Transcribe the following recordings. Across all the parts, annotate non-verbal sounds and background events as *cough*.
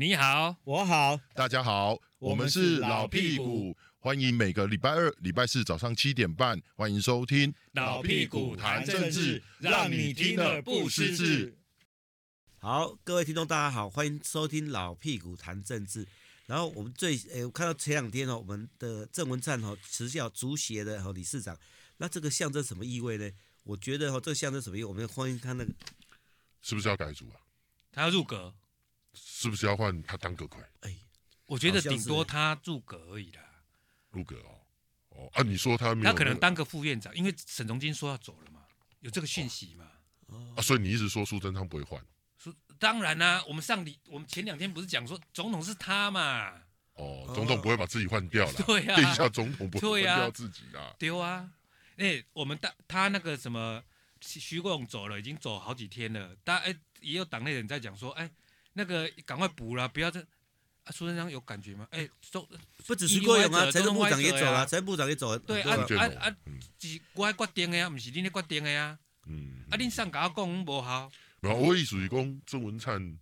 你好，我好，大家好，我们是老屁股，欢迎每个礼拜二、礼拜四早上七点半，欢迎收听老屁股谈政治，让你听了不失智。好，各位听众大家好，欢迎收听老屁股谈政治。然后我们最诶，我看到前两天哦，我们的郑文灿哦辞掉足协的哦理事长，那这个象征什么意味呢？我觉得哦，这个象征什么意味？我们欢迎他那个，是不是要改组啊？他要入阁，是不是要换他当阁揆？哎，我觉得顶多他入阁而已啦。入阁哦，哦啊，你说他没有、那个，他可能当个副院长，因为沈荣金说要走了嘛，有这个讯息嘛。哦、啊，所以你一直说苏贞昌不会换？苏当然啦、啊，我们上礼我们前两天不是讲说总统是他嘛？哦，总统不会把自己换掉了、哦。对啊，*laughs* 殿下总统不会换掉自己啦。丢啊，哎、欸，我们大他那个什么徐国勇走了，已经走好几天了，大家哎。欸也有党内人在讲说，哎，那个赶快补了，不要再。啊，苏贞昌有感觉吗？哎，都不只是郭勇啊，财政部长也走了，财政部长也走了。对啊啊啊，是我决定的呀，不是你的决定的呀。嗯。啊，恁上甲我讲无效。没有，我意思是讲郑文灿，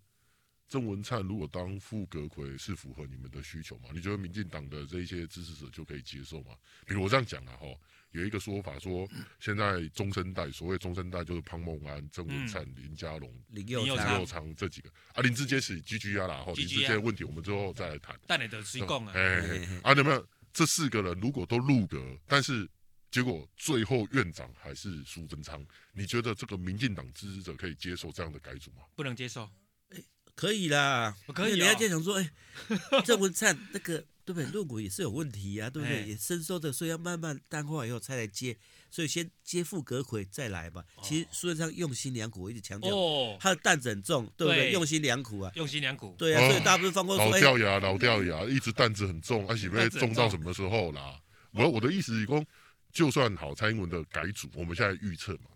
郑文灿如果当副阁揆是符合你们的需求吗？你觉得民进党的这一些支持者就可以接受吗？比如我这样讲啊，哈。有一个说法说，现在中生代，所谓中生代就是庞孟安、郑文灿、林佳龙、林佑昌这几个。啊，林志坚是 GG 啊啦，哈，林志坚问题我们之后再来谈。但你的谁讲啊？哎，啊，有没有这四个人如果都入阁，但是结果最后院长还是苏贞昌，你觉得这个民进党支持者可以接受这样的改组吗？不能接受。哎，可以啦，可以。你要这样说，哎，*laughs* 郑文灿那个。对不对？入股也是有问题呀、啊，对不对？也伸缩的，所以要慢慢淡化以后才来接，所以先接副阁揆再来吧。其实苏贞昌用心良苦，我一直强调，哦，他的担子很重，对不对？用心良苦啊，用心良苦。对啊，所以大部分放过说，老掉牙，老掉牙，一直担子很重，而且会重到什么时候啦？我我的意思是说，就算好，蔡英文的改组，我们现在预测嘛，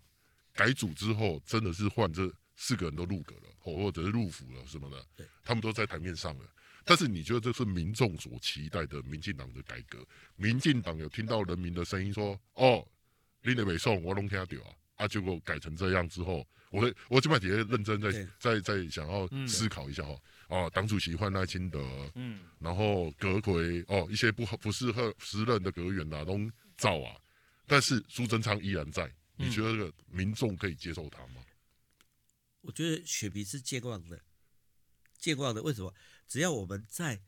改组之后真的是换这四个人都入阁了，或或者是入府了什么的，他们都在台面上了。但是你觉得这是民众所期待的民进党的改革？民进党有听到人民的声音说：“哦，你的北宋我拢听到啊！”啊，结果改成这样之后，我我这边也认真在在在想要思考一下哦。哦，党主席换赖清德，嗯，然后阁揆哦，一些不不适合时任的阁员呐都造啊，但是苏贞昌依然在，你觉得这个民众可以接受他吗？我觉得选民是健忘的，健忘的，为什么？只要我们在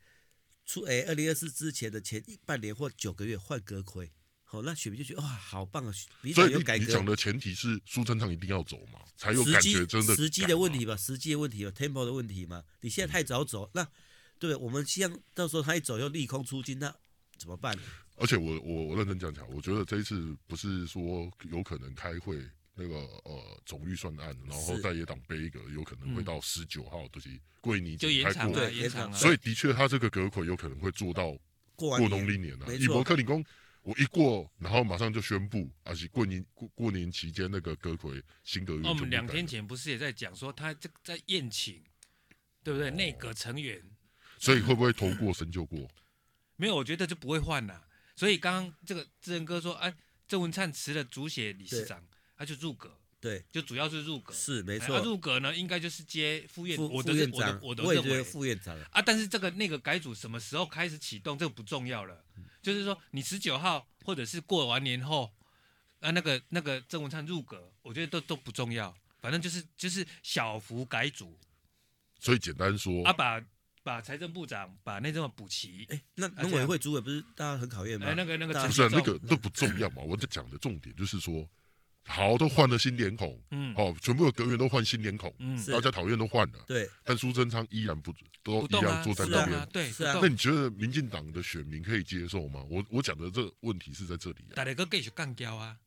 出诶二零二四之前的前半年或九个月换阁揆，好，那选民就觉得哇，好棒啊！所以你讲的前提是苏贞昌一定要走嘛，才有感觉真的。时机的问题吧，时机的问题有 tempo 的问题嘛。你现在太早走，那对我们希望到时候他一走又利空出尽，那怎么办？而且我我我认真讲讲，我觉得这一次不是说有可能开会。那个呃总预算案，然后在野党背一个，有可能会到十九号就是桂林就延长了，延长了。所以的确，他这个阁揆有可能会做到过农历年了。以伯克理工，我一过，然后马上就宣布，而且过年过过年期间那个阁揆新阁员。我们两天前不是也在讲说，他这在宴请，对不对？内阁成员，所以会不会头过身就过？没有，我觉得就不会换了。所以刚刚这个志仁哥说，哎，郑文灿辞了主协理事长。他就入阁，对，就主要是入阁，是没错。他入阁呢，应该就是接副院，我的副院长，我的我的认为副院长啊。但是这个那个改组什么时候开始启动，这个不重要了。就是说，你十九号或者是过完年后，啊，那个那个郑文灿入阁，我觉得都都不重要。反正就是就是小幅改组。所以简单说，啊，把把财政部长把那这么补齐。哎，那农委会主委不是大家很讨厌吗？哎，那个那个不是那个都不重要嘛。我在讲的重点就是说。好，都换了新脸孔，嗯，哦，全部的阁员都换新脸孔，嗯，大家讨厌都换了，对，但苏贞昌依然不都一样坐在那边，对，是啊。那你觉得民进党的选民可以接受吗？我我讲的这个问题是在这里啊。大家都继续干掉啊，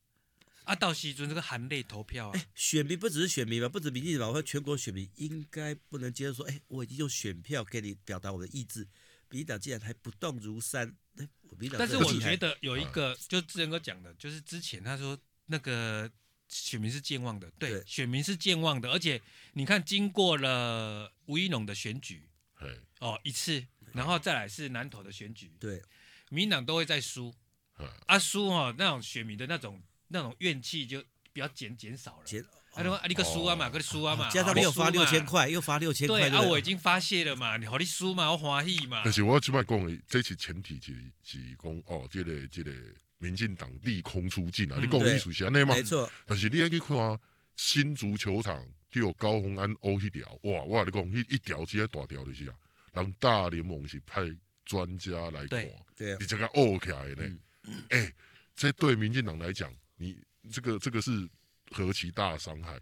啊，到时阵这个含泪投票啊。哎，选民不只是选民吧，不止民进党，我说全国选民应该不能接受说，哎，我已经用选票给你表达我的意志，民进党竟然还不动如山，哎，但是我觉得有一个，就志仁哥讲的，就是之前他说。那个选民是健忘的，对，对。选民是健忘的，而且你看，经过了吴一农的选举，哦一次，然后再来是南投的选举，对，民进党都会在输，啊输哦，那种选民的那种那种怨气就比较减减少了，减。他说啊，你个输啊嘛，个输啊嘛，加上你又发六千块，又发六千块，对啊，我已经发泄了嘛，你好，你输嘛，我欢喜嘛。但是我起码讲的，这次前提是是讲哦，这个这个民进党利空出尽啊，嗯、你讲的意思是安尼嘛？没错。但是你要去看新足球场，就有高虹安欧一条，哇，我跟你讲，一一条直接大条就是啊，人大联盟是派专家来看，对，你这个欧起来呢？哎、嗯欸，这对民进党来讲，你这个这个是。何其大的伤害，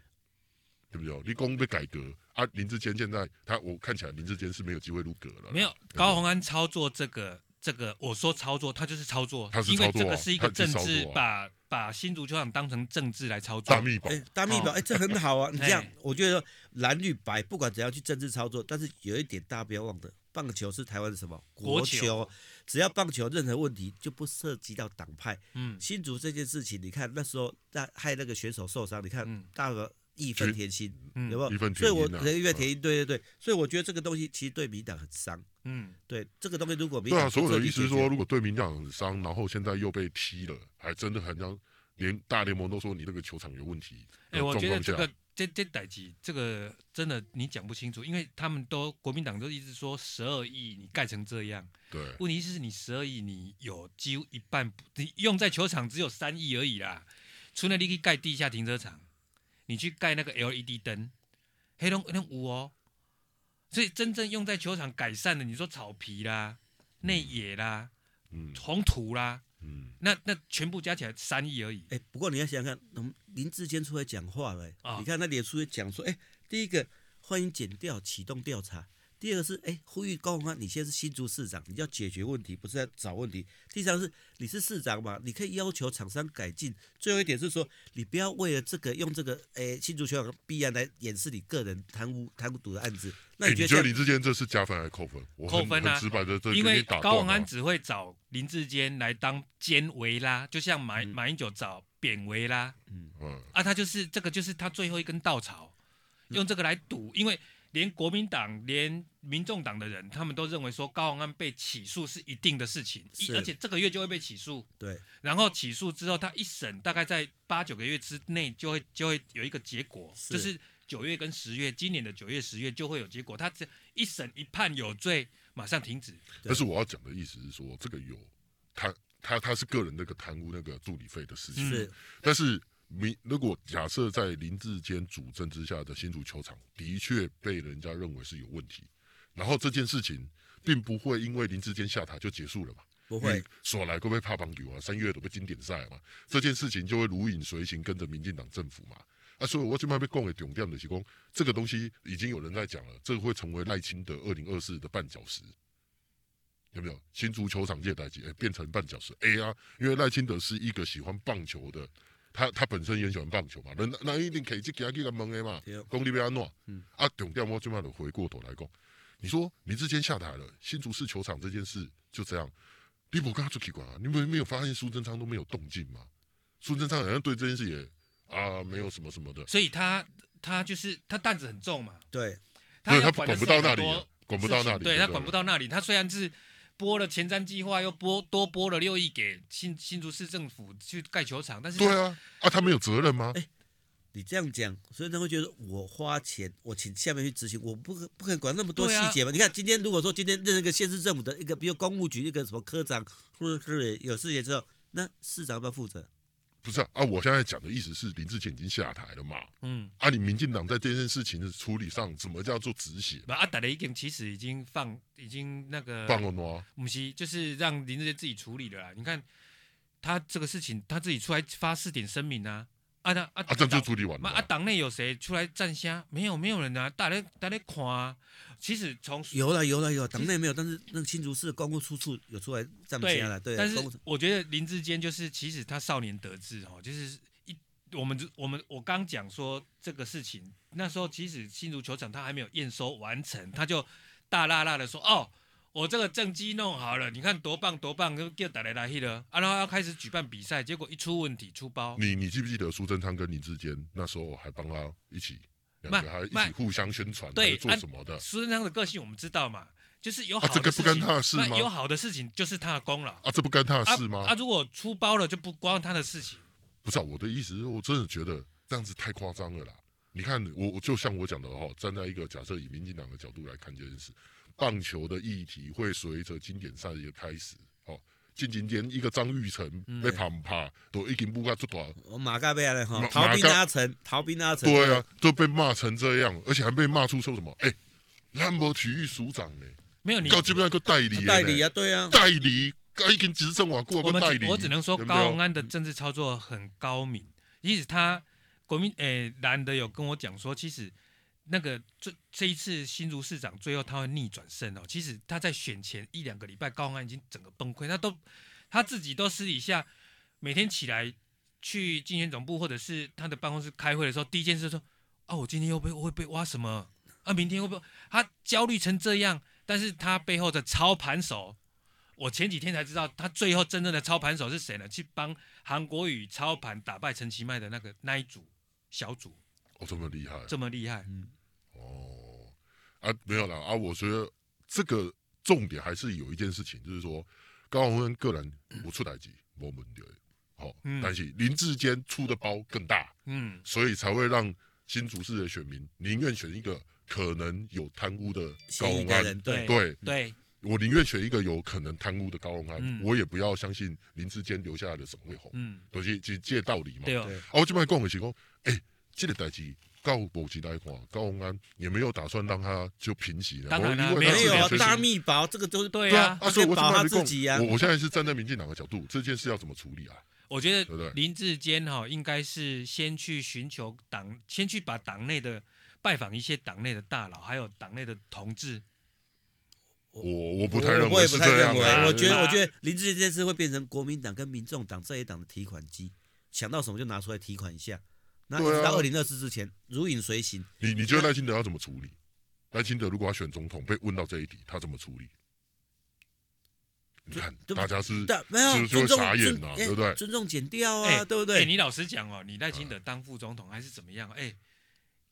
对不对？立功被改革啊！林志坚现在他，我看起来林志坚是没有机会入阁了。没有高鸿安操作这个这个，我说操作，他就是操作，他是操作、啊、因为这个是一个政治，啊、把把新足球场当成政治来操作。大秘宝，哎，大密保，哎、哦，这很好啊！*laughs* 你这样，我觉得蓝绿白不管怎样去政治操作，但是有一点大家不要忘的，棒球是台湾的什么国球？国球只要棒球任何问题就不涉及到党派。嗯，新竹这件事情，你看那时候那害那个选手受伤，你看大个义愤填膺，嗯、有没有？所以我义愤填膺，对对对，所以我觉得这个东西其实对民党很伤。嗯，对这个东西如果民党对啊，所有的意思是说，如果对民党很伤，然后现在又被踢了，还真的很像连大联盟都说你那个球场有问题。哎、欸，我觉得这个。这这代志，这个真的你讲不清楚，因为他们都国民党都一直说十二亿你盖成这样，对，问题是你十二亿你有几乎一半，你用在球场只有三亿而已啦。除了你可以盖地下停车场，你去盖那个 LED 灯，黑龙那五哦，所以真正用在球场改善的，你说草皮啦、内野啦、嗯，红土啦。嗯，那那全部加起来三亿而已。哎、欸，不过你要想想看，林志坚出来讲话了、欸哦，你看他脸书也讲说，哎、欸，第一个欢迎剪掉启动调查。第二个是，哎、欸，呼吁高宏安，你现在是新竹市长，你要解决问题，不是在找问题。第三个是，你是市长嘛，你可以要求厂商改进。最后一点是说，你不要为了这个用这个，哎、欸，新竹球场弊案来掩饰你个人贪污贪污赌的案子。那你觉得，欸、你觉得林志坚这是加分还是扣分？扣分啊！直白的这，因为高宏安只会找林志坚来当奸维啦，就像马、嗯、马英九找扁维啦。嗯嗯，啊，他就是这个，就是他最后一根稻草，用这个来赌，因为。连国民党、连民众党的人，他们都认为说高虹安被起诉是一定的事情，而且这个月就会被起诉。对，然后起诉之后，他一审大概在八九个月之内就会就会有一个结果，是就是九月跟十月，今年的九月、十月就会有结果。他这一审一判有罪，马上停止。但是我要讲的意思是说，这个有他他他是个人那个贪污那个助理费的事情，是，但是。民如果假设在林志坚主政之下的新竹球场的确被人家认为是有问题，然后这件事情并不会因为林志坚下台就结束了嘛？不会，说来会不会怕棒球啊？三月都被经典赛嘛？这件事情就会如影随形，跟着民进党政府嘛？啊，所以我今晚被供给重点的是说，这个东西已经有人在讲了，这个会成为赖清德二零二四的绊脚石，有没有？新足球场借代机，哎，变成绊脚石？A 啊，因为赖清德是一个喜欢棒球的。他他本身也喜欢棒球嘛，那那一定可以去给他去个问的嘛。嗯，啊，重点我最慢的回过头来讲，你说你之前下台了，新竹市球场这件事就这样，你不跟他出去管啊？你们没有发现苏贞昌都没有动静吗？苏贞昌好像对这件事也啊没有什么什么的，所以他他就是他担子很重嘛，对，他他管不到那里，管不到那里，对他管不到那里，他虽然是。拨了前瞻计划，又拨多拨了六亿给新新竹市政府去盖球场，但是对啊，啊，他们有责任吗？哎，你这样讲，所以他会觉得我花钱，我请下面去执行，我不可不可能管那么多细节嘛？你看今天如果说今天任一个县市政府的一个，比如公务局一个什么科长或者是有事情之后，那市长要不要负责？不是啊，啊，我现在讲的意思是林志坚已经下台了嘛。嗯，啊，你民进党在这件事情的处理上，怎么叫做止血？啊，大家已经其实已经放，已经那个放了吗？不是，就是让林志坚自己处理的啦。你看他这个事情，他自己出来发四点声明啊。啊，那啊，这就处理完了。啊，党内有谁出来站下？没有，没有人啊。大家大家看啊。其实从有了有了有，党内没有，但是那个新竹市公务处处有出来站下了。对，但是我觉得林志坚就是，其实他少年得志哦，就是一我们我们我刚讲说这个事情，那时候其实新竹球场他还没有验收完成，他就大啦啦的说哦，我这个政绩弄好了，你看多棒多棒，就叫大家来去了，啊，然后要开始举办比赛，结果一出问题出包。你你记不记得苏贞昌跟林智坚那时候还帮他一起？两个还一起互相宣传，对，做什么的？苏贞昌的个性我们知道嘛，就是有好的事情，啊、这个不干他的事吗？有好的事情就是他的功劳啊，这不干他的事吗？啊，啊如果出包了就不关他的事情。不是、啊、我的意思，我真的觉得这样子太夸张了啦。你看我就像我讲的哈，站在一个假设以民进党的角度来看这件事，棒球的议题会随着经典赛的开始，哦，近几年一个张玉成被怕不怕，都已经不敢出大，我马嘎被了哈，逃兵阿成，逃兵阿成，对啊，都被骂成这样，而且还被骂出说什么，哎，兰博体育署长呢？没有你，搞基本上个代理，代理啊，对啊，代理，已经执政网过个代理，我只能说高虹安的政治操作很高明，即使他。国民诶，蓝的有跟我讲说，其实那个这这一次新竹市长最后他会逆转胜哦。其实他在选前一两个礼拜，高虹安已经整个崩溃，他都他自己都私底下每天起来去竞选总部或者是他的办公室开会的时候，第一件事说啊，我今天又被会被挖什么啊？明天会不会？他焦虑成这样，但是他背后的操盘手，我前几天才知道，他最后真正的操盘手是谁呢？去帮韩国瑜操盘打败陈其迈的那个那一组。小组哦，这么厉害，这么厉害，嗯，哦，啊，没有了啊，我觉得这个重点还是有一件事情，就是说高虹安个人不出代志，没问题，好，但是林志坚出的包更大，嗯，所以才会让新竹市的选民宁愿选一个可能有贪污的高虹安，对对对，我宁愿选一个有可能贪污的高虹安，我也不要相信林志坚留下来的沈惠红，嗯，都是这这道理嘛，对，哦，我这边讲的是讲。哎、欸，这个代志告目前来看，高鸿安也没有打算让他就平息了。当然了，没有大密保，这个都是对啊。啊，所以我保他自己啊。我我现在是站在民进党的角度，这件事要怎么处理啊？我觉得林志坚哈应该是先去寻求党，先去把党内的拜访一些党内的大佬，还有党内的同志。我我不太认为，我也不太认我觉得，我觉得林志坚这次会变成国民党跟民众党这一党的提款机，想到什么就拿出来提款一下。那一直到二零二四之前，如影随形。你你觉得赖清德要怎么处理？赖清德如果要选总统，被问到这一题，他怎么处理？你看，大家是没有就会傻眼呐，对不对？尊重减掉啊，对不对？你老实讲哦，你赖清德当副总统还是怎么样？哎，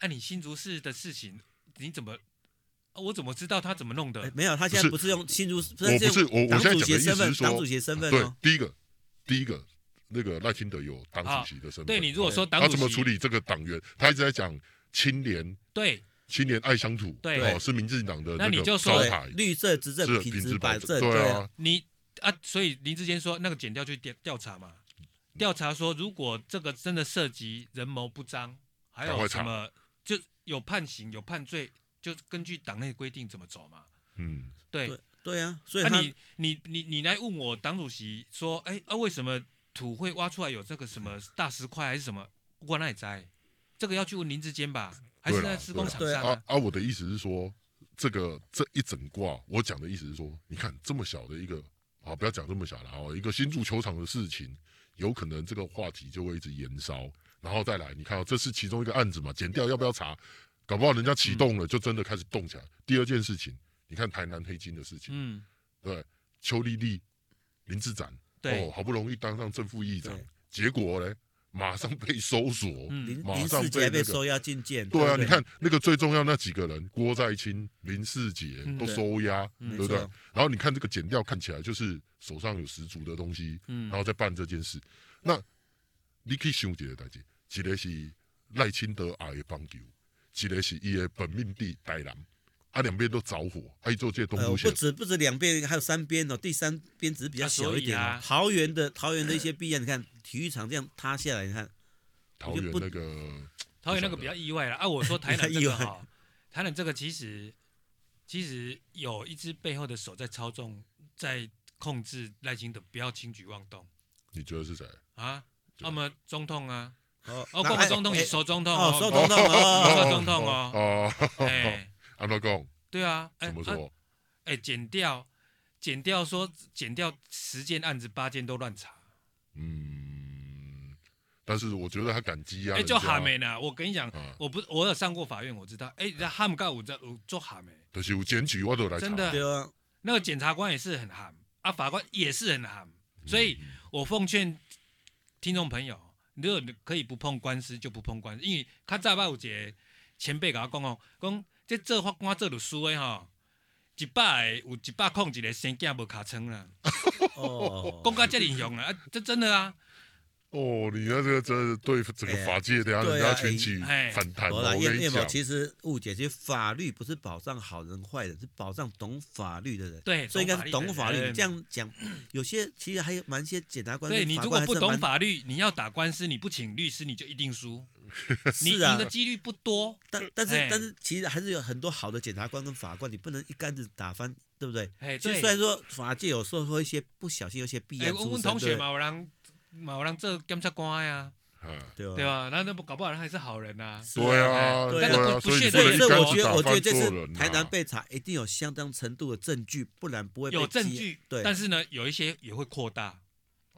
那你新竹市的事情，你怎么？我怎么知道他怎么弄的？没有，他现在不是用新竹，我不是我我现在讲的意思是说，党主席身份，对，第一个，第一个。那个赖清德有党主席的身份，对你如果说党主席，他怎么处理这个党员？他一直在讲清廉，对。清廉爱乡土，对。哦，是民进党的那你就说绿色执政品质保证，对啊，你啊，所以林志坚说那个剪掉去调调查嘛，调查说如果这个真的涉及人谋不彰，还有什么就有判刑有判罪，就根据党内规定怎么走嘛，嗯，对。对啊，所以那你你你你来问我党主席说，哎啊为什么？土会挖出来有这个什么大石块还是什么？我哪里在？这个要去问林志坚吧？还是在施工厂商啊？啊，啊，我的意思是说，这个这一整卦，我讲的意思是说，你看这么小的一个啊，不要讲这么小了啊，一个新足球场的事情，有可能这个话题就会一直延烧，然后再来，你看，这是其中一个案子嘛？剪掉要不要查？搞不好人家启动了，就真的开始动起来。嗯、第二件事情，你看台南黑金的事情，嗯，对，邱丽丽、林志展。哦，好不容易当上正副议长，结果呢，马上被搜索，马上被被收押进监。对啊，你看那个最重要那几个人，郭在清、林世杰都收押，对不对？然后你看这个剪掉看起来就是手上有十足的东西，然后再办这件事。那你可以想一个代志，一个是赖清德爱的棒球，一个是伊的本命地台南。他两边都着火，还做这些东西。不止不止两边，还有三边哦。第三边只是比较小一点。桃园的桃园的一些弊案，你看体育场这样塌下来，你看。桃园那个，桃园那个比较意外了啊！我说 *laughs* 台南这个哈，台南这个其实其实有一只背后的手在操纵，在控制赖清德不要轻举妄动。你觉得是谁啊？那么中痛啊？哦，哦，国总统是首总统哦，首总统哦，首总统哦。哦，哎。阿老公，对啊，怎么说？哎，减掉，减掉说减掉十件案子八件都乱查。嗯，但是我觉得他感激啊。哎，就哈没呢。我跟你讲，我不，我有上过法院，我知道。哎，哈姆盖我在做哈没。就是有检举我都来查。真的，那个检察官也是很哈，啊，法官也是很哈。所以我奉劝听众朋友，如果可以不碰官司就不碰官司，因为他在外有节前辈跟我讲哦，讲。这做法官做律师的吼，一百个有一百空一个生囝无尻川啦。哦，讲到这里凶啊，这真的啊。哦，你那这个真的对整个法界，等下人家群起反弹。我跟你讲，其实误解，其实法律不是保障好人坏人，是保障懂法律的人。对，所以应该是懂法律。这样讲，有些其实还有蛮些检察官。对，你如果不懂法律，你要打官司，你不请律师，你就一定输。*laughs* 你赢的几率不多。但但是但是，其实还是有很多好的检察官跟法官，你不能一竿子打翻，对不对？就虽然说法界有时候会一些不小心，有些弊案出身，对。某人做检察官呀，对吧？对吧？那那不搞不好人还是好人呐。对啊，对啊。所以，所以我觉得，我觉得这次台南被查，一定有相当程度的证据，不然不会有证据。对，但是呢，有一些也会扩大。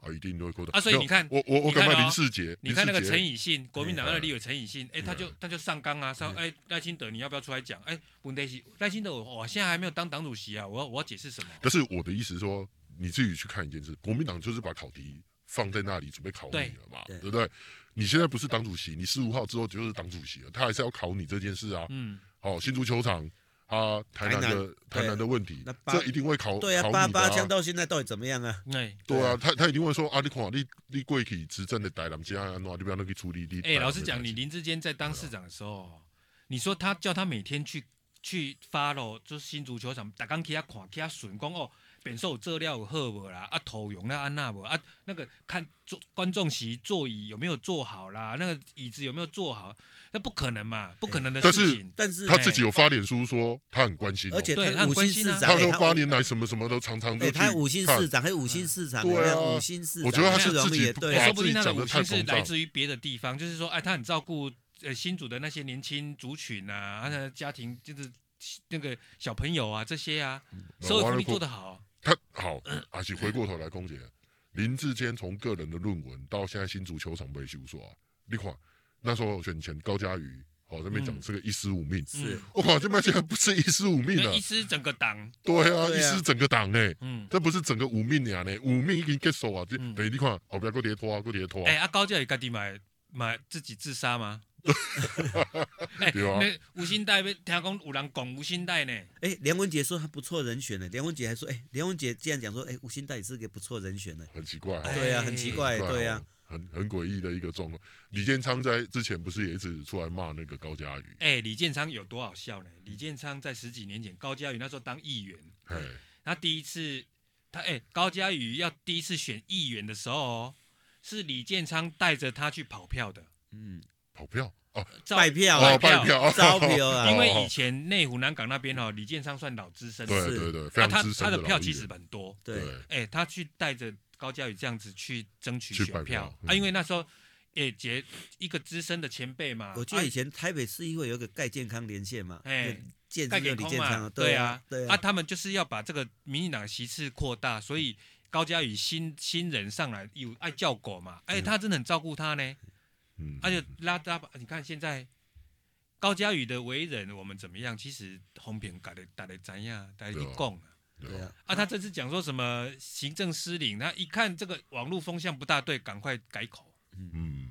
啊，一定都会扩大。啊，所以你看，我我我干嘛林世杰？你看那个陈以信，国民党那个立委陈以信，哎，他就他就上纲啊，上哎赖清德，你要不要出来讲？哎，问题是赖清德，我我现在还没有当党主席啊，我要我要解释什么？但是我的意思是说，你自己去看一件事，国民党就是把考题。放在那里准备考你了嘛？对，对不对？你现在不是党主席，你十五号之后就是党主席了，他还是要考你这件事啊。嗯。好，新足球场啊，台南的台南的问题，这一定会考。对啊，八八枪到现在到底怎么样啊？对啊，他他一定会说啊，你看你你过去执政的台南这样，那你不要那个处理。哎，老实讲，你林志坚在当市长的时候，你说他叫他每天去去发喽，就是新足球场，大家去他看，去他巡讲哦。选手资料有好不啦？啊，头用那安那不啊？那个看坐观众席座椅有没有坐好啦？那个椅子有没有坐好？那不可能嘛，不可能的事情。但是他自己有发脸书说他很关心，而且他五星市长，他说八年来什么什么都常常都他五星市长还有五星市长，对啊，五星市长。我觉得他是自己对，说不定那个五星是来自于别的地方，就是说，哎，他很照顾呃新组的那些年轻族群啊，他的家庭就是那个小朋友啊这些啊，社会福利做得好。他好，阿喜回过头来，空姐林志坚从个人的论文到现在新足球场被修说啊，你看那时候选前高嘉瑜，哦这边讲这个一尸五命，是，我靠这边竟然不是一尸五命了，一尸整个党，对啊，一尸整个党哎，嗯，这不是整个五命呀呢，五命已经结束啊，这等你看后边搁跌拖啊，搁跌拖。啊，哎，阿高嘉瑜家己买买自己自杀吗？*laughs* 哎，那吴兴代被听讲有人讲吴兴代呢？哎，梁文杰说他不错人选呢。梁文杰还说，哎，梁文杰既然讲说，哎，吴兴代也是个不错人选呢。很奇怪，对啊，很奇怪，对啊，很很诡异的一个状况。李建昌在之前不是也一直出来骂那个高嘉瑜？哎，李建昌有多好笑呢？李建昌在十几年前，高嘉瑜那时候当议员，他第一次，他哎，高嘉瑜要第一次选议员的时候，是李建昌带着他去跑票的，嗯。跑票。哦，拜票哦，拜票，*laughs* 招票啊！因为以前内湖南港那边哦，李建昌算老资深，对对对，非常资深他的票其实很多，对，哎，他去带着高嘉宇这样子去争取选票。啊，因为那时候也结一个资深的前辈嘛。我记得以前台北市议会有个盖健康连线嘛，哎，盖健康嘛，对啊，对啊，他们就是要把这个民进党席次扩大，所以高嘉宇新新人上来有爱叫狗嘛，哎，他真的很照顾他呢。嗯，而且拉大，你看现在高佳宇的为人，我们怎么样？其实红平搞的打的怎样？打的一共啊，对啊。啊，他这次讲说什么行政失灵，他一看这个网络风向不大对，赶快改口。嗯，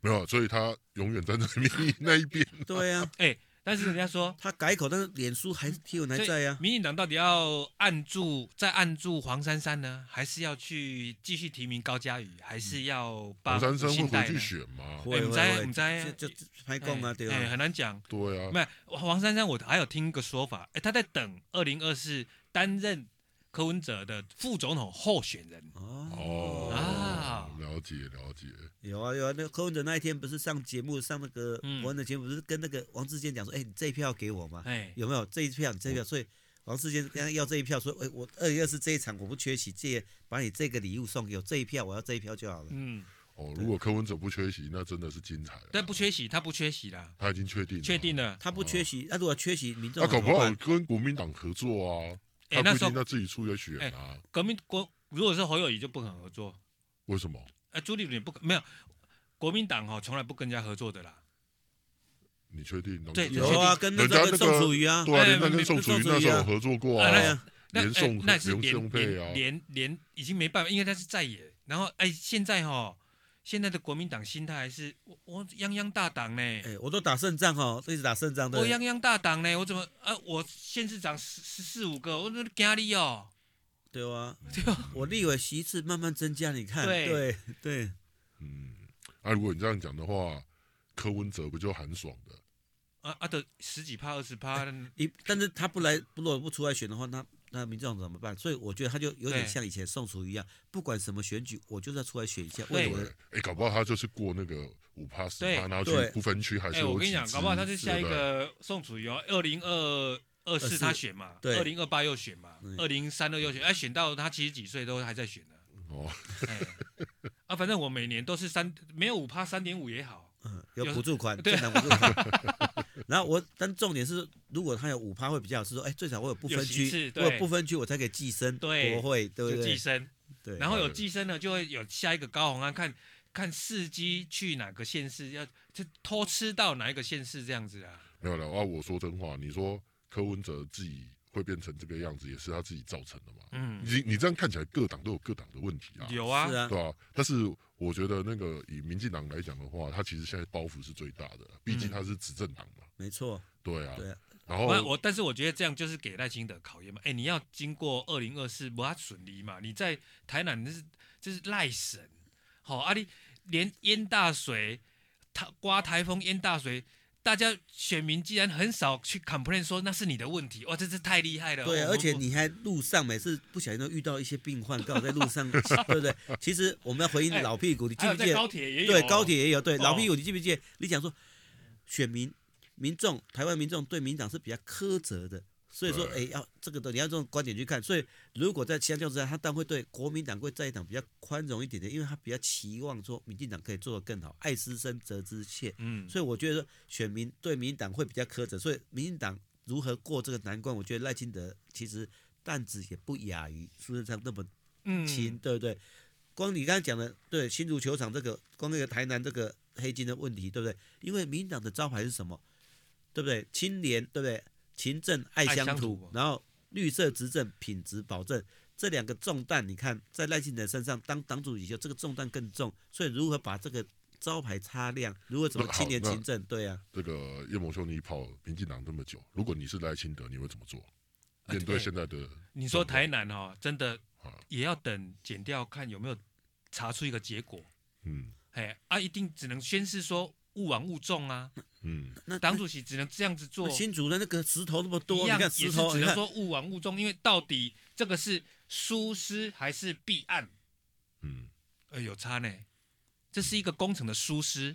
没有，所以他永远站在民 *laughs* 意那一边。对啊，*laughs* 哎。但是人家说他改口，但是脸书还是贴文还在呀。民进党到底要按住再按住黄珊珊呢，还是要去继续提名高嘉瑜，还是要帮黄珊珊会回去选吗？会不在不在就拍供啊，对吧？很难讲。对啊，没有黄珊珊，我还有听一个说法，哎，他在等二零二四担任柯文哲的副总统候选人。哦啊，了解了解。有啊有啊，那个柯文哲那一天不是上节目上那个我的节目，不是跟那个王志坚讲说，哎，你这一票给我吗？哎，有没有这一票？你这一票，所以王志坚跟他要这一票，说，哎，我二月二四这一场我不缺席，这把你这个礼物送给我，这一票我要这一票就好了。嗯，哦，如果柯文哲不缺席，那真的是精彩了。但不缺席，他不缺席啦，他已经确定，确定了，他不缺席。那如果缺席，民众他搞不好跟国民党合作啊？哎，那时候他自己出来选啊。革命国如果是侯友谊就不肯合作，为什么？哎，朱立伦不可没有。国民党哈从来不跟人家合作的啦，你确定？对，有啊，跟那个宋楚瑜啊，对啊，那跟宋楚瑜那时候合作过啊，连宋那是连连连连已经没办法，因为他是在野。然后哎，现在哈，现在的国民党心态还是我我泱泱大党呢，哎，我都打胜仗哈，一直打胜仗的。我泱泱大党呢，我怎么啊？我县市长十十四五个，我都惊你哦，对啊，对啊，我立委席次慢慢增加，你看，对对。嗯，啊，如果你这样讲的话，柯文哲不就很爽的？啊啊的十几趴二十趴，一但是他不来不如果不出来选的话，那那民众怎么办？所以我觉得他就有点像以前宋楚瑜一样，不管什么选举，我就是要出来选一下。为什么？哎，搞不好他就是过那个五趴十趴，然后去不分区还是。哎，我跟你讲，搞不好他是下一个宋楚瑜哦，二零二二四他选嘛，二零二八又选嘛，二零三二又选，哎，选到他七十几岁都还在选呢。哦，啊，反正我每年都是三，没有五趴三点五也好，嗯，有补助款，对，补助款。然后我，但重点是，如果他有五趴会比较好，是说，哎，最少我有不分区，我有不分区，我才可以寄生国会，对不对？寄生，对。然后有寄生呢，就会有下一个高虹安，看看伺机去哪个县市，要就偷吃到哪一个县市这样子啊？没有了啊！我说真话，你说柯文哲自己。会变成这个样子，也是他自己造成的嘛。嗯，你你这样看起来，各党都有各党的问题啊。有啊，对吧？但是我觉得那个以民进党来讲的话，他其实现在包袱是最大的，毕竟他是执政党嘛。没错。对啊。对啊。然后我，但是我觉得这样就是给赖清德考验嘛。哎，你要经过二零二四，不要损离嘛。你在台南，那是这是赖神。好，阿里连淹大水，他刮台风淹大水。大家选民既然很少去 complain 说那是你的问题，哇，这是太厉害了。对，而且你还路上每次不小心都遇到一些病患，刚好在路上，*laughs* 对不对？其实我们要回应老屁股，你记不记得？高铁也有。对，高铁也有。对，老屁股，你记不记得？你讲说，选民、民众、台湾民众对民党是比较苛责的。所以说，哎，要这个的，你要这种观点去看。所以，如果在相较之下，他当然会对国民党会在野党比较宽容一点点，因为他比较期望说民进党可以做得更好，爱之深责之切。嗯，所以我觉得选民对民进党会比较苛责。所以，民进党如何过这个难关，我觉得赖清德其实担子也不亚于苏贞昌那么轻，嗯、对不对？光你刚才讲的，对新竹球场这个，光那个台南这个黑金的问题，对不对？因为民进党的招牌是什么？对不对？清廉，对不对？勤政爱乡土，然后绿色执政品质保证这两个重担，你看在赖清德身上当党主席就这个重担更重，所以如何把这个招牌擦亮，如何怎么清廉勤政，对啊。这个叶某兄，你跑民进党这么久，如果你是赖清德，你会怎么做？面对现在的，你说台南哦，真的也要等检调看有没有查出一个结果。嗯，哎啊，一定只能宣示说。勿往勿重啊！嗯，那党主席只能这样子做。新竹的那个石头那么多，一样石头只能说勿往勿重，因为到底这个是疏失还是弊案？嗯，呃，有差呢。这是一个工程的疏失，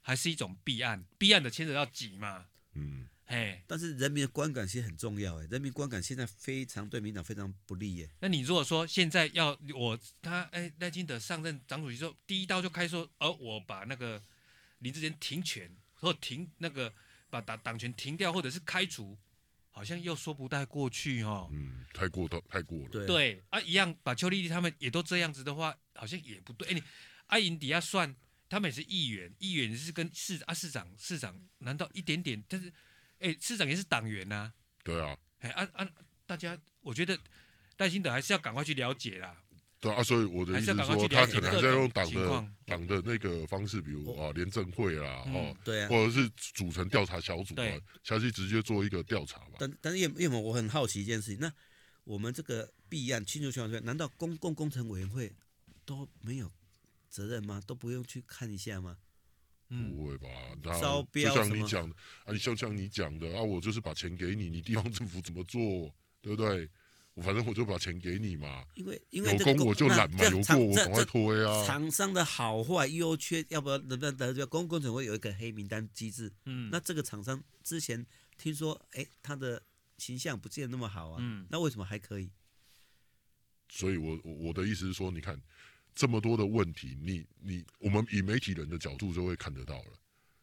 还是一种弊案？弊案的牵扯到几嘛？嗯，哎。但是人民的观感其实很重要，哎，人民观感现在非常对民党非常不利，耶。那你如果说现在要我他哎赖清德上任党主席之后，第一刀就开说，而、哦、我把那个。林志坚停权或停那个把党党权停掉，或者是开除，好像又说不太过去哦。嗯，太过头，太过了。对，对啊，一样把邱丽丽他们也都这样子的话，好像也不对。哎，你阿银底下算，他们也是议员，议员是跟市啊市长市长，难道一点点？但是，哎，市长也是党员呐、啊。对啊。哎啊啊，大家，我觉得赖清德还是要赶快去了解啦。对啊，所以我的意思是说，他可能还在用党的党的那个方式，比如啊，廉政会啦，哦，对啊，或者是组成调查小组啊，*laughs* 下去直接做一个调查吧。但但是叶叶某，我很好奇一件事情，那我们这个弊案清除宣传难道公共工程委员会都没有责任吗？都不用去看一下吗？不会吧？招标就像你讲的啊，你像像你讲的啊，我就是把钱给你，你地方政府怎么做，对不对？我反正我就把钱给你嘛，因为因为有功我就揽嘛，有过我赶快推啊。厂商的好坏优缺，要不要能不能得？公共工程会有一个黑名单机制。嗯，那这个厂商之前听说，哎，他的形象不见得那么好啊。嗯，那为什么还可以？所以我我我的意思是说，你看这么多的问题，你你我们以媒体人的角度就会看得到了。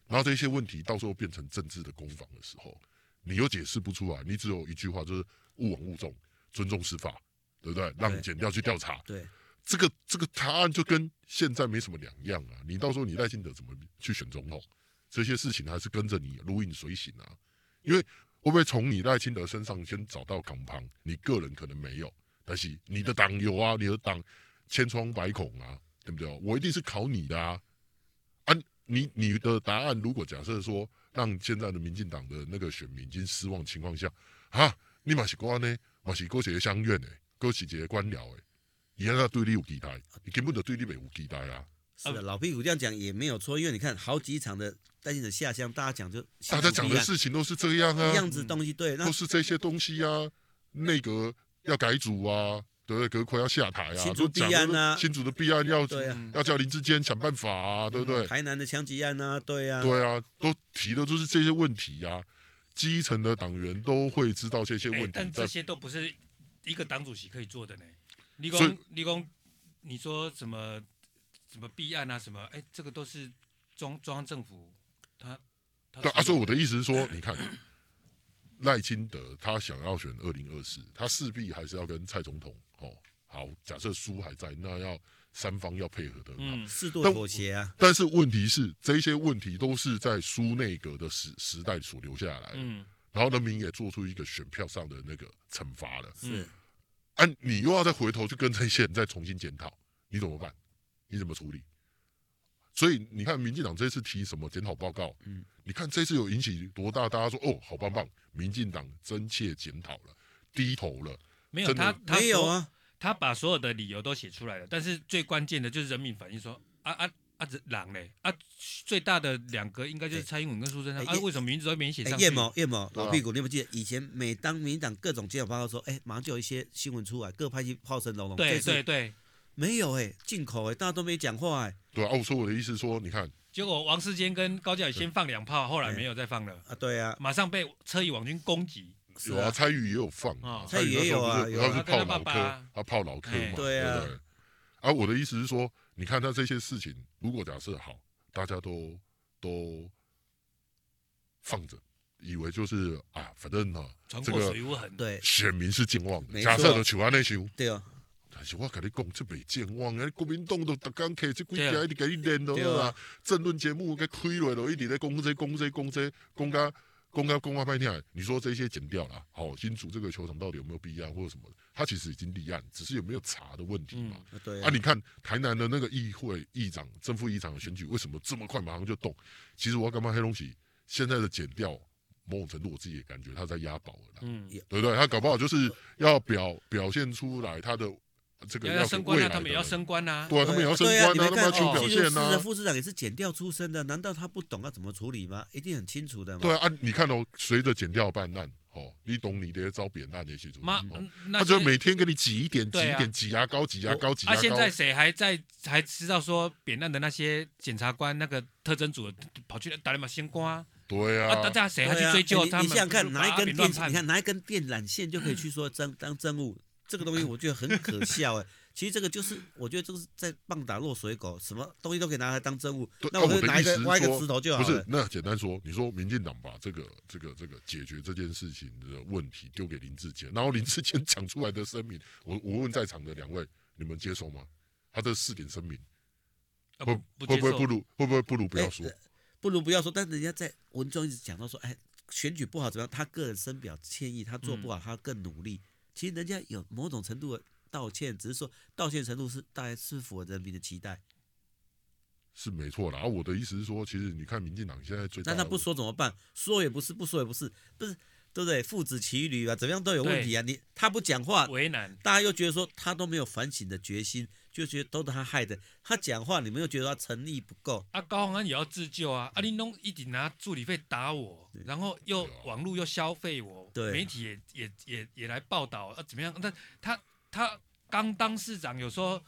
然后这些问题到时候变成政治的攻防的时候，你又解释不出来，你只有一句话，就是勿往勿纵。尊重司法，对不对？让检调去调查。对，这个这个答案就跟现在没什么两样啊。你到时候你赖清德怎么去选总统？这些事情还是跟着你如影随形啊。因为会不会从你赖清德身上先找到港旁？你个人可能没有，但是你的党有啊，你的党千疮百孔啊，对不对？我一定是考你的啊。啊，你你的答案如果假设说让现在的民进党的那个选民已经失望情况下，啊，你马是瓜呢？我是过去的乡愿诶，过去一个官僚诶，伊安那对你有期待，你根本就对你没有期待啊。是的，老屁股这样讲也没有错，因为你看好几场的带进者下乡，大家讲就大家讲的事情都是这样啊，样子东西对，都是这些东西啊，内阁要改组啊。对，阁揆要下台啊，新竹弊案啊，新竹的弊案要啊，要叫林志坚想办法啊，对不对？台南的枪击案啊，对啊，对啊，都提的都是这些问题啊，基层的党员都会知道这些问题，但这些都不是一个党主席可以做的呢。立功，立功，你说什么什么弊案啊，什么？哎，这个都是中中央政府他。对啊，所以我的意思是说，你看。*clears throat* 赖清德他想要选二零二四，他势必还是要跟蔡总统哦。好，假设书还在，那要三方要配合的，嗯，适度妥协啊。但是问题是，这些问题都是在苏内阁的时时代所留下来的，嗯，然后人民也做出一个选票上的那个惩罚了，是。啊，你又要再回头去跟这些人再重新检讨，你怎么办？你怎么处理？所以你看，民进党这次提什么检讨报告？嗯，你看这次有引起多大？大家说哦，好棒棒，民进党真切检讨了，低头了。没有他，他没有啊，他把所有的理由都写出来了。但是最关键的就是人民反映说啊啊啊，这狼嘞啊，最大的两个应该就是蔡英文跟苏贞昌啊，为什么名字都没写上去？叶某叶某老屁股，你不记得以前每当民进党各种检讨报告说，哎，马上就有一些新闻出来，各派系炮声隆隆。对对对。没有哎、欸，进口哎、欸，大家都没讲话哎、欸。对啊，我说我的意思说，你看，结果王世坚跟高嘉瑜先放两炮，后来没有再放了啊。对啊，马上被车乙网军攻击。有啊，蔡宇也有放啊，蔡宇也有啊，他是泡脑科，他泡脑科嘛。对啊。而我的意思是说，你看他这些事情，如果假设好，大家都都放着，以为就是啊，反正呢，这个对选民是健忘的，假设的求安内修。对啊。但是我跟你讲，这没健忘啊！国民党都特刚开这几家，一直给你练咯啊！政论节目给开落了，一直在讲这讲这讲这讲个讲个讲话半天。你说这些剪掉了，好，新竹这个球场到底有没有弊案或者什么？他其实已经立案，只是有没有查的问题嘛？嗯、对啊，啊，你看台南的那个议会议长、正副议长的选举，为什么这么快马上就动？其实我要干嘛黑东西？现在的剪掉，某种程度我自己也感觉他在押宝了，嗯，对不对？他搞不好就是要表表现出来他的。这个要升官啊，他们也要升官啊。对啊，他们也要升官啊，他们要求表现呐。副市长也是检调出身的，难道他不懂要怎么处理吗？一定很清楚的嘛。对啊，你看哦，随着检调办案，哦，你懂你的招扁案那些主，他就每天给你挤一点，挤一点，挤牙膏，挤牙膏，挤牙膏。啊，现在谁还在还知道说扁案的那些检察官那个特侦组跑去打你妈先瓜？对啊，大家谁还去追究他们？你想想看，哪一根电，你看哪一根电缆线就可以去说 *coughs* 当当政务？这个东西我觉得很可笑哎。其实这个就是，我觉得这个是在棒打落水狗，什么东西都可以拿来当政务。那我就拿一个挖一个石头就好了。不是，那简单说，你说民进党把这个、这个、这个解决这件事情的问题丢给林志坚，然后林志坚 *laughs* 讲出来的声明，我我问在场的两位，你们接受吗？他的四点声明，会会不会不如会不会不如不要说？不如不要说。但是人家在文中一直讲到说，哎，选举不好怎么样？他个人深表歉意，他做不好，他更努力。其实人家有某种程度的。道歉只是说道歉程度是大概是符合人民的期待，是没错啦。而我的意思是说，其实你看民进党现在最，但他不说怎么办？说也不是，不说也不是，不是对不对？父子骑驴啊，怎么样都有问题啊。你他不讲话，为难大家又觉得说他都没有反省的决心，就觉得都是他害的。他讲话，你们又觉得他诚意不够。啊，高虹安也要自救啊！啊，林东一直拿助理费打我，然后又网络又消费我，对，媒体也也也也来报道啊，怎么样？那他。他刚当市长，有说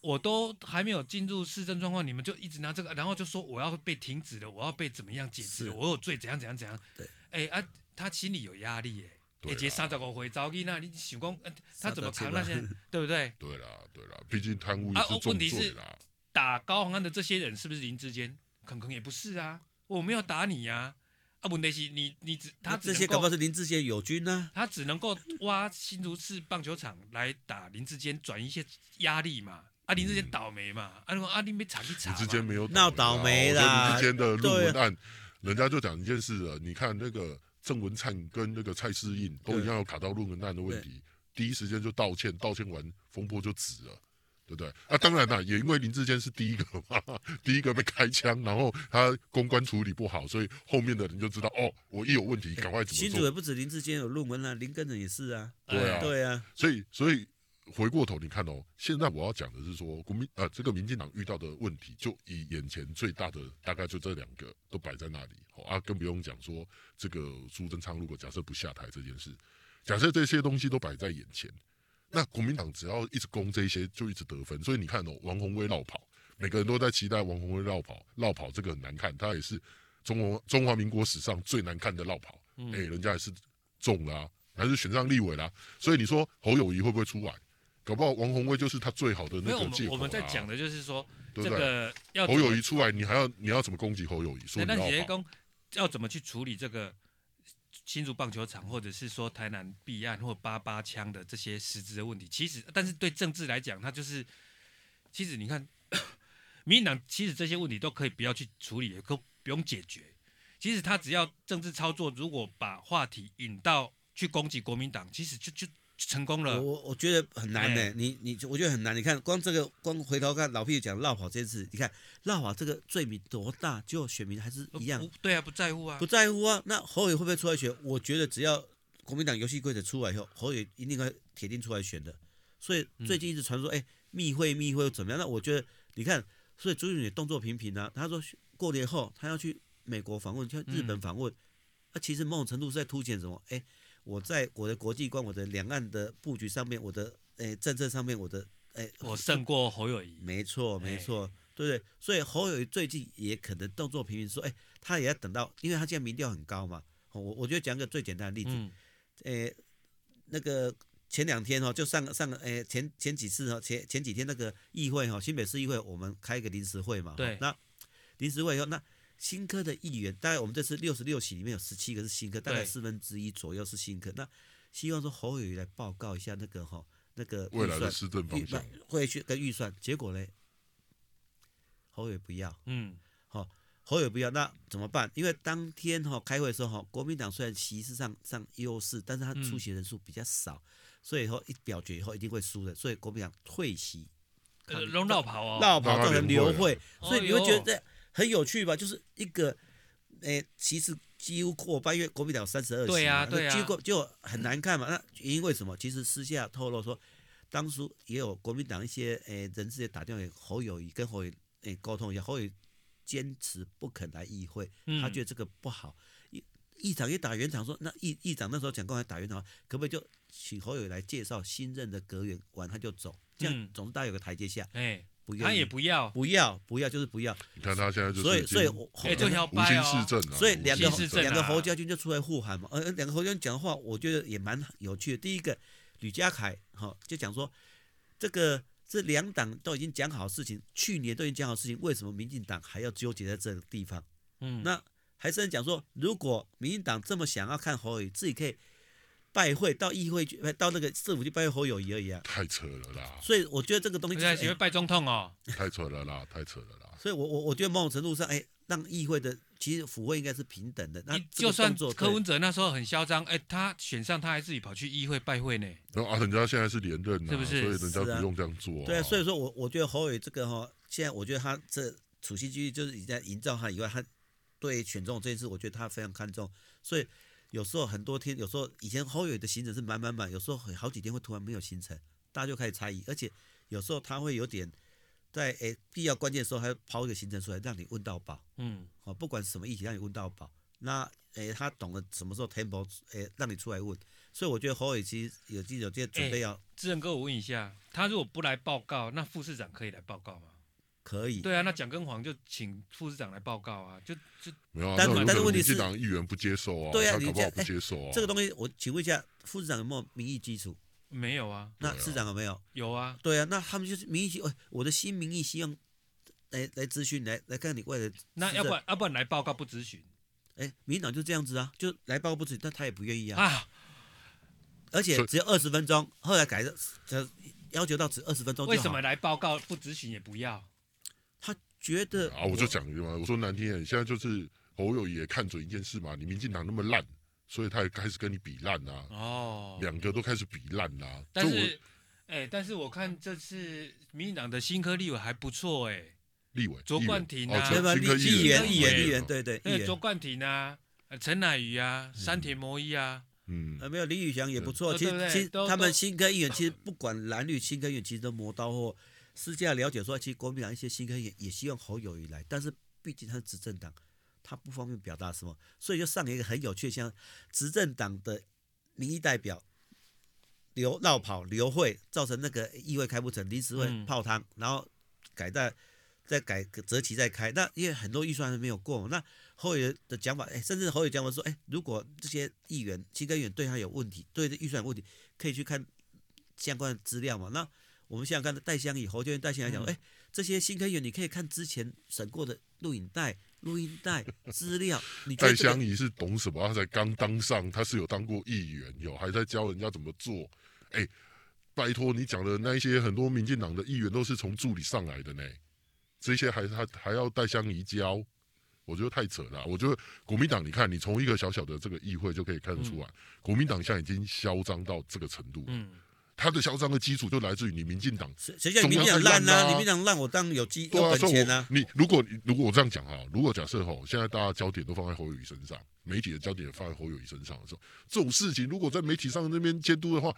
我都还没有进入市政状况，你们就一直拿这个，然后就说我要被停止了，我要被怎么样解职，我有罪，怎样怎样怎样。对，哎啊，他心里有压力哎，而且三十五岁走去那，你想讲，他怎么扛那些，对不对？对啦，对啦，毕竟贪污也是重罪啦。打高虹安的这些人是不是林志坚？可能也不是啊，我没有打你呀。啊，问题是你你只他这些搞不好是林志坚友军呢，他只能够挖新竹市棒球场来打林志坚，转移一些压力嘛。啊，林志坚倒霉嘛。啊，啊，你没查一查。林志坚没有闹倒霉啦。林志坚的论文案，人家就讲一件事了。你看那个郑文灿跟那个蔡诗印都一样有卡到论文案的问题，第一时间就道歉，道歉完风波就止了。对不对？啊，当然啦，也因为林志坚是第一个嘛，*laughs* 第一个被开枪，然后他公关处理不好，所以后面的人就知道，哦，我一有问题，赶快怎么做。新主也不止林志坚有论文啊，林根人也是啊。对啊，对啊。所以，所以回过头你看哦，现在我要讲的是说，国民呃这个民进党遇到的问题，就以眼前最大的大概就这两个都摆在那里，好啊，更不用讲说这个苏贞昌如果假设不下台这件事，假设这些东西都摆在眼前，那国民党只要一直攻这些，就一直得分。所以你看哦，王鸿薇落跑，每个人都在期待王鸿薇落跑，落跑这个很难看，他也是中国中华民国史上最难看的落跑，哎、嗯欸，人家也是中了啊，还是选上立委啦，所以你说侯友谊会不会出来？搞不好王宏威就是他最好的那个借口、啊、我们在讲的就是说，对不对？这个要侯友谊出来，你还要你要怎么攻击侯友谊？说你要跑，要怎么去处理这个新竹棒球场，或者是说台南弊案或八八枪的这些实质的问题？其实，但是对政治来讲，他就是其实你看，*coughs* 民进党其实这些问题都可以不要去处理，也可不用解决。其实他只要政治操作，如果把话题引到去攻击国民党，其实就就。成功了，我我觉得很难呢、欸。你你，我觉得很难。你看，光这个，光回头看老屁讲绕跑这件事，你看绕跑这个罪名多大，就选民还是一样。对啊，不在乎啊，不在乎啊。那侯友会不会出来选？我觉得只要国民党游戏规则出来以后，侯友一定会铁定出来选的。所以最近一直传说，哎、嗯，密会密会又怎么样？那我觉得，你看，所以朱立伦动作频频啊。他说过年后他要去美国访问，去日本访问。那、嗯、其实某种程度是在凸显什么？哎。我在我的国际观、我的两岸的布局上面，我的诶、欸、政策上面，我的诶，欸、我胜过侯友谊。没错，没错、欸，对不对？所以侯友谊最近也可能动作频频，说，哎、欸，他也要等到，因为他现在民调很高嘛。我我就讲个最简单的例子，诶、那个前两天哈，就上上诶、欸、前前几次哈，前前几天那个议会哈，新北市议会我们开一个临时会嘛。对。那临时会以后那。新科的议员，大概我们这次六十六席里面有十七个是新科，大概四分之一左右是新科。那希望说侯友宜来报告一下那个哈，那个未来的施政方向，会去跟预算。结果呢，侯友宜不要，嗯，好，侯友宜不要，那怎么办？因为当天哈开会的时候哈，国民党虽然席次上上优势，但是他出席人数比较少，嗯、所以以后一表决以后一定会输的，所以国民党退席，呃，让落跑哦，绕跑造成流会，所以你会觉得。很有趣吧？就是一个，诶、欸，其实几乎过半，因为国民党三十二席，对啊，对啊，结果就很难看嘛。那原因为什么？其实私下透露说，当初也有国民党一些诶、欸、人士也打电话给侯友谊，跟侯友宜诶沟通一下，侯友宜坚持不肯来议会，他觉得这个不好。议、嗯、议长也打圆场说，那议议长那时候讲过来打圆场，可不可以就请侯友宜来介绍新任的阁员，完他就走，这样总是大家有个台阶下。哎、嗯。他也不要，不要，不要，就是不要。你看他现在就是，所以，所以，哎，这条无心市政啊，所以两个两个侯家军就出来护航嘛。呃，两个侯家军讲的话，我觉得也蛮有趣的。第一个，吕家凯哈就讲说，这个这两党都已经讲好事情，去年都已经讲好事情，为什么民进党还要纠结在这个地方？嗯，那还是讲说，如果民进党这么想要看侯友，自己可以。拜会到议会去，到那个政府去拜会侯友谊而已啊！太扯了啦！所以我觉得这个东西现在喜欢拜总统哦，太扯了啦，太扯了啦！所以我我我觉得某种程度上，哎，让议会的其实府会应该是平等的。那就算柯文哲那时候很嚣张，哎，他选上他还自己跑去议会拜会呢。然后啊，人家现在是连任啊，是不是？所以人家不用这样做、啊啊。对啊，所以说我我觉得侯友宜这个哈，现在我觉得他这处心积虑就是已经在营造他以外，他对选总统这件事，我觉得他非常看重，所以。有时候很多天，有时候以前侯友的行程是满满满，有时候好几天会突然没有行程，大家就开始猜疑。而且有时候他会有点在诶、欸、必要关键的时候，还抛一个行程出来让你问到饱。嗯，哦，不管什么议题让你问到饱。那诶、欸、他懂得什么时候 tempo 诶、欸、让你出来问。所以我觉得侯友其实有记者这些准备要。志仁哥，我问一下，他如果不来报告，那副市长可以来报告吗？可以，对啊，那蒋根黄就请副市长来报告啊，就就没有啊。但但是问题是，党议员不接受啊，对啊，你不接受啊。这个东西我请问一下，副市长有没有民意基础？没有啊。那市长有没有？有啊。对啊，那他们就是民意基。我的新民意希望来来咨询，来来看你未来。那要不然要不然来报告不咨询？哎，民进党就这样子啊，就来报告不咨询，但他也不愿意啊。啊。而且只有二十分钟，后来改的，要求到只二十分钟。为什么来报告不咨询也不要？觉得啊，我就讲一个嘛，我说难听点，现在就是侯友宜也看准一件事嘛，你民进党那么烂，所以他也开始跟你比烂呐、啊。哦，两个都开始比烂啦、啊。但是，哎、欸，但是我看这次民进党的新科立委还不错哎、欸，立委卓冠廷啊，新科议员议员议员，对对，那个卓冠廷啊，陈乃瑜啊，山田模一啊，嗯，没有李宇翔也不错。其实其实他们新科议员其实不管蓝绿，新科议员其实都磨刀霍。私下了解说，其实国民党一些新科议员也希望侯友宜来，但是毕竟他是执政党，他不方便表达什么，所以就上一个很有趣，像执政党的民意代表刘绕跑刘慧，造成那个议会开不成，临时会泡汤，然后改在再改择期再开。那因为很多预算还没有过，那。侯友宜的讲法，哎，甚至侯友宜讲法说，哎，如果这些议员、新科议员对他有问题，对预算有问题，可以去看相关的资料嘛？那我们现在看戴相仪、侯建戴相仪来讲，哎，这些新科议员你可以看之前审过的录影带、录音带 *laughs* 资料。你戴相仪是懂什么？他才刚当上，他是有当过议员，有还在教人家怎么做。哎，拜托你讲的那一些很多民进党的议员都是从助理上来的呢，这些还还还要戴相仪教。我觉得太扯了。我觉得国民党，你看，你从一个小小的这个议会就可以看得出来，嗯、国民党现在已经嚣张到这个程度。嗯，他的嚣张的基础就来自于你民进党。谁叫你民进党烂呢？你民进党烂，我当有基有本钱呢。你如果如果我这样讲哈，如果假设哈，现在大家焦点都放在侯友宜身上，媒体的焦点也放在侯友宜身上的时候，这种事情如果在媒体上那边监督的话，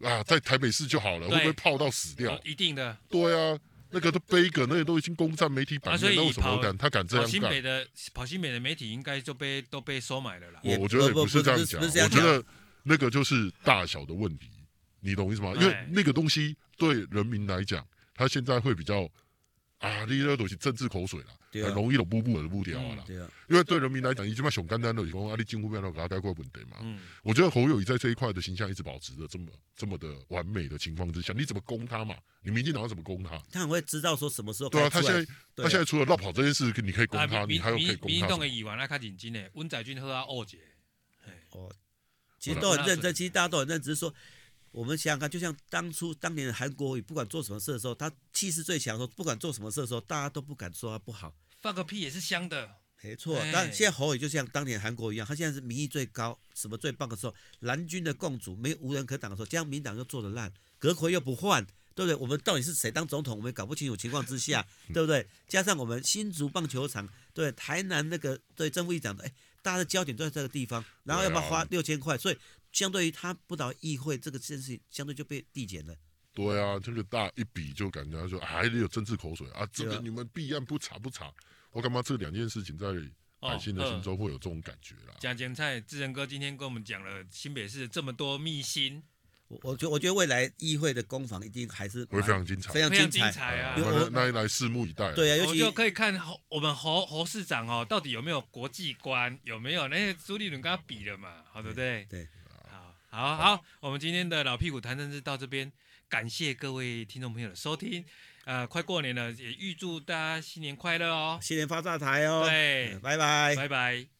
啊，在台北市就好了，会不会泡到死掉？一定的。对啊。那个都背个，那个都已经攻占媒体版面，那为什么我敢？他敢这样干？跑新北的跑新北的媒体应该就被都被收买了啦。我我觉得也不是这样讲，我觉得那个就是大小的问题，你懂我意思吗？因为那个东西对人民来讲，他现在会比较。啊，你那东西政治口水啦，很、啊、容易的步步而不掉啊啦。嗯啊、因为对人民来讲，你起码想简单的是讲，啊，你政府不要给他带过问题嘛。嗯、我觉得侯友宜在这一块的形象一直保持着这么这么的完美的情况之下，你怎么攻他嘛？你民进党要怎么攻他？他很会知道说什么时候。对啊，他现在、啊、他现在除了绕跑这件事，你可以攻他，啊、你还有可以攻他。民众的议员来看认真的，温载俊和啊，二姐，哦，其实都很认真，其实大家都很认真，只是说。我们想想看，就像当初当年的韩国瑜，不管做什么事的时候，他气势最强的时候，不管做什么事的时候，大家都不敢说他不好。放个屁也是香的，没错。但现在侯友就像当年韩国瑜一样，他现在是民意最高，什么最棒的时候，蓝军的共主，没有无人可挡的时候，这样民党又做得烂，阁揆又不换，对不对？我们到底是谁当总统，我们也搞不清楚情况之下，*laughs* 对不对？加上我们新竹棒球场，对台南那个对正副议长的，哎，大家的焦点都在这个地方，然后要不要花六千块？所以。相对于他不倒议会这个件事情，相对就被递减了。对啊，这个大一比就感觉说还得有政治口水啊，这个你们弊案不查不查，我干嘛这两件事情在百姓的心中会有这种感觉啦？讲精彩，志仁哥今天跟我们讲了新北市这么多秘辛。我我觉我觉得未来议会的攻防一定还是会非常精彩，非常精彩啊！那一来拭目以待。对啊，尤其就可以看侯我们侯侯市长哦，到底有没有国际观，有没有那些朱立伦跟他比了嘛？好，对不对？对。好好，我们今天的老屁股谈政治到这边，感谢各位听众朋友的收听。呃，快过年了，也预祝大家新年快乐哦，新年发大财哦。对，拜拜，拜拜。